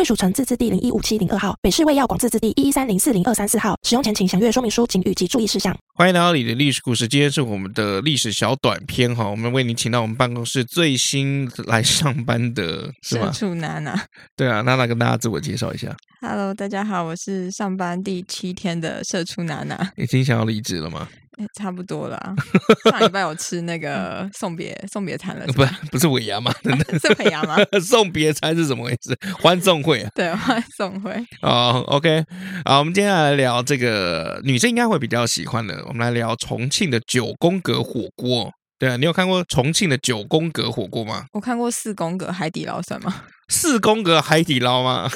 贵属城自治地零一五七零二号，北市卫药广自治地一一三零四零二三四号。使用前请详阅说明书、警语及注意事项。欢迎来到你的历史故事，今天是我们的历史小短片哈。我们为您请到我们办公室最新来上班的是吗？社畜娜娜。对啊，娜娜跟大家自我介绍一下。Hello，大家好，我是上班第七天的社畜娜娜。已经想要离职了吗？差不多了，上礼拜有吃那个送别送别餐了，不不是尾牙吗？是尾牙吗？送别餐是怎么回事？欢送会啊？对，欢送会。哦，OK，好，我们接下来聊这个女生应该会比较喜欢的，我们来聊重庆的九宫格火锅。对啊，你有看过重庆的九宫格火锅吗？我看过四宫格海底捞，算吗？四宫格海底捞吗？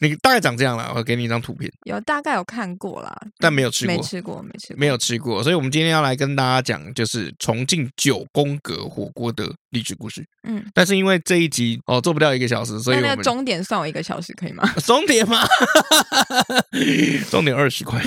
你大概长这样了，我给你一张图片。有大概有看过啦，但没有吃过，没吃过，没吃过，没有吃过。所以，我们今天要来跟大家讲，就是重庆九宫格火锅的历史故事。嗯，但是因为这一集哦做不掉一个小时，所以那个终点算我一个小时可以吗？终点吗？终点二十块，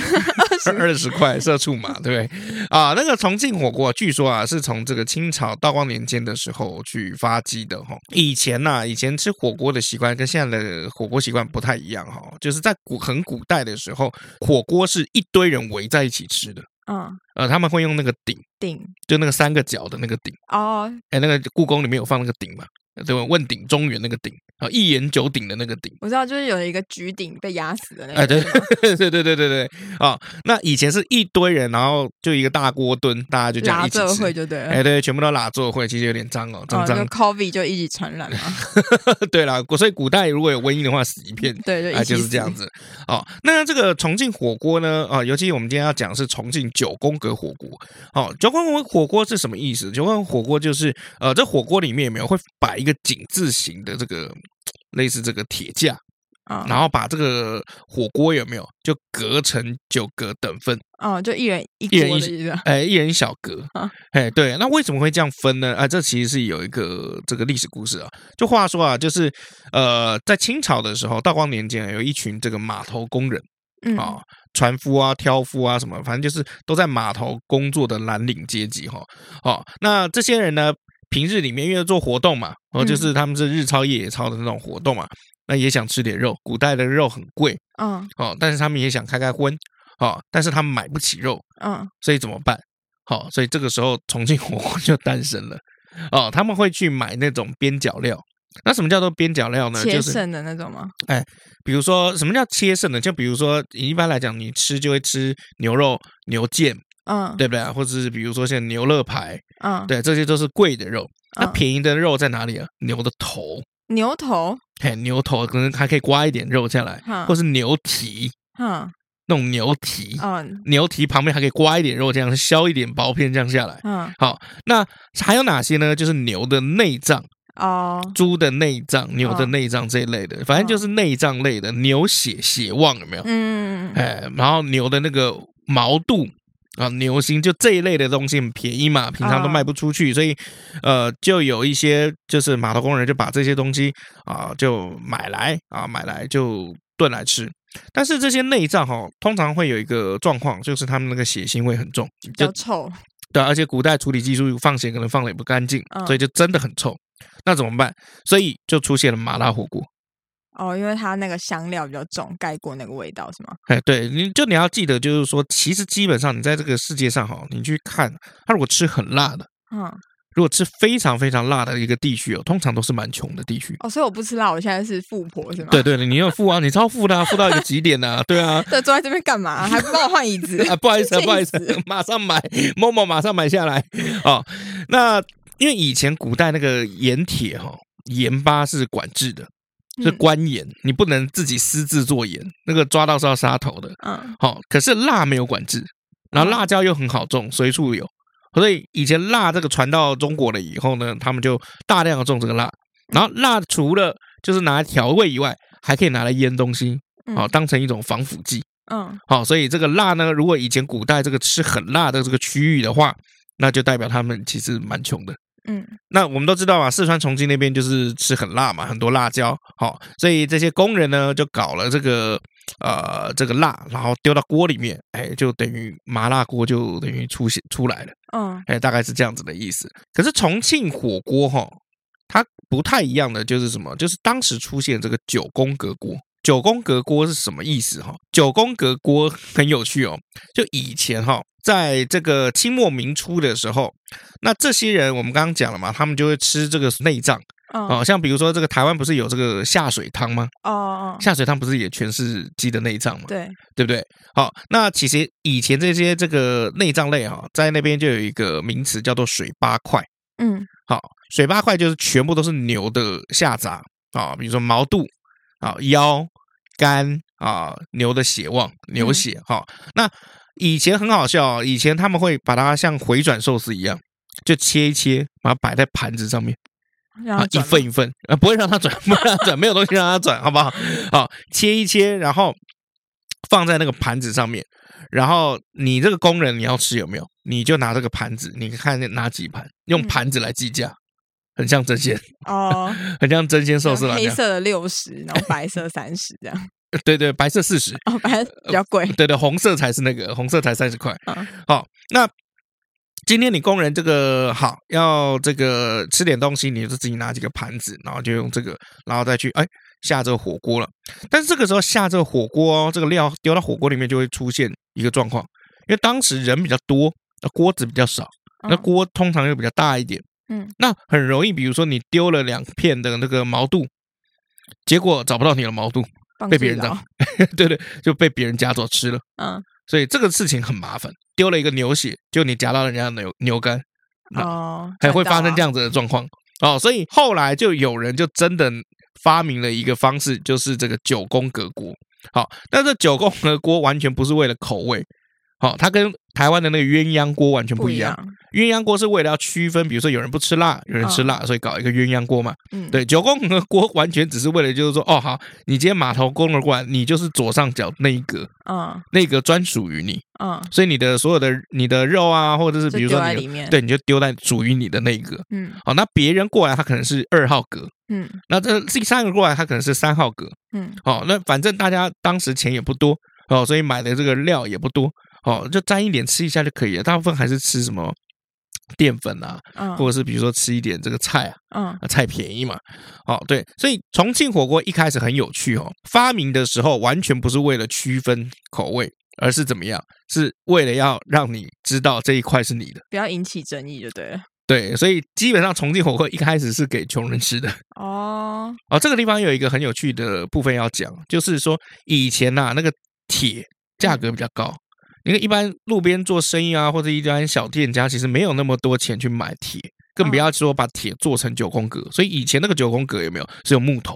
二十块，社畜嘛，对不对？啊，那个重庆火锅，据说啊是从这个清朝道光年间的时候去发迹的哈。以前呐、啊，以前吃火锅的习惯跟现在的火锅习惯不太一样哈，就是在古很古代的时候，火锅是一堆人围在一起吃的。嗯，呃，他们会用那个鼎，鼎就那个三个角的那个鼎。哦，哎，那个故宫里面有放那个鼎嘛？对吧？问鼎中原那个鼎啊，一言九鼎的那个鼎，我知道，就是有一个举鼎被压死的那个。哎，对 对对对对对对啊！那以前是一堆人，然后就一个大锅炖，大家就这样一起吃。拉会就对了。哎，对，全部都拉座会，其实有点脏哦，脏脏。就 COVID 就一起传染了。对了，所以古代如果有瘟疫的话，死一片。对对，就是这样子。哦，那这个重庆火锅呢？啊，尤其我们今天要讲的是重庆九宫格火锅。哦，九宫格火锅是什么意思？九宫格火锅就是呃，这火锅里面有没有会摆一个井字形？型的这个类似这个铁架啊，然后把这个火锅有没有就隔成九格等份哦，就一人一一人一哎，一人一小格啊，哎，对，那为什么会这样分呢？啊，这其实是有一个这个历史故事啊。就话说啊，就是呃，在清朝的时候，道光年间有一群这个码头工人啊，船夫啊、挑夫啊什么，反正就是都在码头工作的蓝领阶级哈。哦，那这些人呢？平日里面因为做活动嘛，哦，就是他们是日操夜野操的那种活动嘛，那也想吃点肉。古代的肉很贵，嗯，哦，但是他们也想开开荤，哦，但是他们买不起肉，嗯，所以怎么办？好，所以这个时候重庆火锅就诞生了，哦，他们会去买那种边角料。那什么叫做边角料呢？切剩的那种吗？哎，比如说什么叫切剩的？就比如说一般来讲，你吃就会吃牛肉、牛腱。嗯，对不对？或者是比如说像牛肋排，嗯，对，这些都是贵的肉。那便宜的肉在哪里啊？牛的头，牛头，嘿，牛头可能还可以刮一点肉下来，或是牛蹄，嗯，那种牛蹄，嗯，牛蹄旁边还可以刮一点肉，这样削一点薄片这样下来，嗯，好，那还有哪些呢？就是牛的内脏，哦，猪的内脏，牛的。内脏这一类的，反正就是。内脏类的，牛血血旺有没有？嗯，哎，然后牛的那个毛肚。啊，牛心就这一类的东西很便宜嘛，平常都卖不出去，所以呃，就有一些就是码头工人就把这些东西啊就买来啊买来就炖来吃。但是这些内脏哈，通常会有一个状况，就是他们那个血腥味很重，比较臭。对，而且古代处理技术放血可能放的也不干净，所以就真的很臭。那怎么办？所以就出现了麻辣火锅。哦，因为它那个香料比较重，盖过那个味道是吗？哎，对，你就你要记得，就是说，其实基本上你在这个世界上哈，你去看，他如果吃很辣的，嗯，如果吃非常非常辣的一个地区哦，通常都是蛮穷的地区。哦，所以我不吃辣，我现在是富婆是吗？对对对，你要富啊，你超富的啊，富到一个极点呐，啊，对啊。对，坐在这边干嘛？还不帮我换椅子？啊，不好意思，不好意思，马上买，某某马上买下来哦。那因为以前古代那个盐铁哈，盐巴是管制的。是官盐，你不能自己私自做盐，那个抓到是要杀头的。嗯，好，可是辣没有管制，然后辣椒又很好种，随处有，所以以前辣这个传到中国了以后呢，他们就大量的种这个辣。然后辣除了就是拿来调味以外，还可以拿来腌东西，好、哦、当成一种防腐剂。嗯，好，所以这个辣呢，如果以前古代这个吃很辣的这个区域的话，那就代表他们其实蛮穷的。嗯，那我们都知道啊，四川重庆那边就是吃很辣嘛，很多辣椒。好，所以这些工人呢就搞了这个呃这个辣，然后丢到锅里面，哎，就等于麻辣锅就等于出现出来了。嗯，哎，大概是这样子的意思。可是重庆火锅哈，它不太一样的就是什么？就是当时出现这个九宫格锅。九宫格锅是什么意思？哈，九宫格锅很有趣哦。就以前哈，在这个清末明初的时候，那这些人我们刚刚讲了嘛，他们就会吃这个内脏哦。像比如说这个台湾不是有这个下水汤吗？哦哦，下水汤不是也全是鸡的内脏吗？对，对不对？好，那其实以前这些这个内脏类哈，在那边就有一个名词叫做水八块。嗯，好，水八块就是全部都是牛的下杂啊，比如说毛肚。啊，腰、肝啊，牛的血旺，牛血哈、嗯。那以前很好笑，以前他们会把它像回转寿司一样，就切一切，把它摆在盘子上面，啊，一份一份，啊，不会让它转，不让它转，没有东西让它转，好不好？好，切一切，然后放在那个盘子上面，然后你这个工人你要吃有没有？你就拿这个盘子，你看拿几盘，用盘子来计价。嗯很像真鲜哦，很像真鲜 寿司了。黑色的六十，然后白色三十，这样。对对，白色四十。哦，白色比较贵。对对，红色才是那个，红色才三十块。嗯。好，那今天你工人这个好要这个吃点东西，你就自己拿几个盘子，然后就用这个，然后再去哎下这个火锅了。但是这个时候下这个火锅哦，这个料丢到火锅里面就会出现一个状况，因为当时人比较多，那锅子比较少，那锅通常又比较大一点。嗯，那很容易，比如说你丢了两片的那个毛肚，结果找不到你的毛肚，被别人这样，对对，就被别人夹走吃了。嗯，所以这个事情很麻烦。丢了一个牛血，就你夹到人家的牛牛肝，哦，还会发生这样子的状况哦。所以后来就有人就真的发明了一个方式，就是这个九宫格锅。好，但是九宫格锅完全不是为了口味。好，它跟台湾的那个鸳鸯锅完全不一样。鸳鸯锅是为了要区分，比如说有人不吃辣，有人吃辣，所以搞一个鸳鸯锅嘛。嗯，对，九宫格锅完全只是为了就是说，哦，好，你今天码头工人过来，你就是左上角那一格，嗯，那一格专属于你，嗯，所以你的所有的你的肉啊，或者是比如说你的，对，你就丢在属于你的那一格，嗯，好，那别人过来他可能是二号格，嗯，那这第三个过来他可能是三号格，嗯，好，那反正大家当时钱也不多，哦，所以买的这个料也不多。哦，就沾一点吃一下就可以了。大部分还是吃什么淀粉啊，嗯、或者是比如说吃一点这个菜啊，嗯，菜便宜嘛。哦，对，所以重庆火锅一开始很有趣哦。发明的时候完全不是为了区分口味，而是怎么样？是为了要让你知道这一块是你的，不要引起争议就对了。对，所以基本上重庆火锅一开始是给穷人吃的。哦，哦，这个地方有一个很有趣的部分要讲，就是说以前呐、啊，那个铁价格比较高。嗯因为一般路边做生意啊，或者一般小店家，其实没有那么多钱去买铁，更不要说把铁做成九宫格。所以以前那个九宫格有没有是有木头？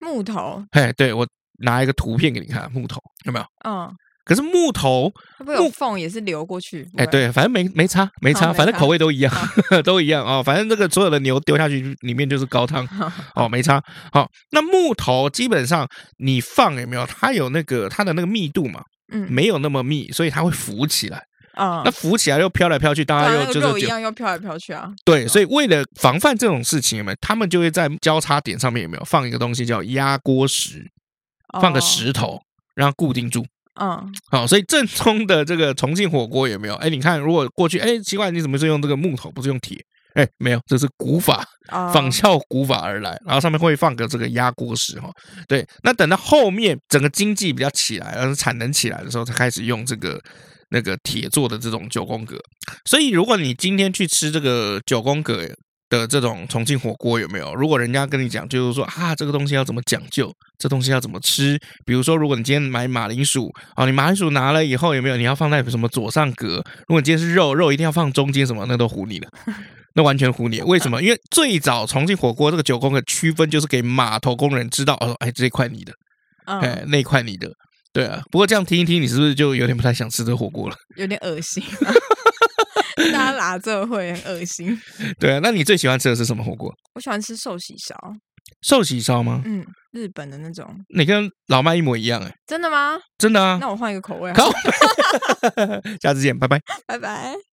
木头？嘿，对，我拿一个图片给你看，木头有没有？嗯。可是木头它不有缝也是流过去？哎，对，反正没没差，没差，反正口味都一样，都一样哦。反正这个所有的牛丢下去里面就是高汤 哦，没差。好，那木头基本上你放有没有？它有那个它的那个密度嘛？嗯，没有那么密，所以它会浮起来啊。那浮起来又飘来飘去，大家又就是肉一样又飘来飘去啊。对，所以为了防范这种事情，有没有？他们就会在交叉点上面有没有放一个东西叫压锅石，放个石头让它固定住。嗯，好，所以正宗的这个重庆火锅有没有？哎，你看，如果过去，哎，奇怪，你怎么是用这个木头，不是用铁？哎，没有，这是古法，仿效古法而来，然后上面会放个这个压锅石哈。对，那等到后面整个经济比较起来，而产能起来的时候，才开始用这个那个铁做的这种九宫格。所以，如果你今天去吃这个九宫格的这种重庆火锅，有没有？如果人家跟你讲，就是说啊，这个东西要怎么讲究，这东西要怎么吃？比如说，如果你今天买马铃薯啊，你马铃薯拿了以后，有没有？你要放在什么左上格？如果你今天是肉，肉一定要放中间，什么那都唬你了。那完全唬你，为什么？因为最早重庆火锅这个九宫格区分就是给码头工人知道，哦，哎，这一块你的，哎，那一块你的，对啊。不过这样听一听，你是不是就有点不太想吃这火锅了？有点恶心，大家拿这会很恶心。对啊，那你最喜欢吃的是什么火锅？我喜欢吃寿喜烧。寿喜烧吗？嗯，日本的那种。你跟老麦一模一样哎、欸。真的吗？真的啊。那我换一个口味。好，下次见，拜拜。拜拜。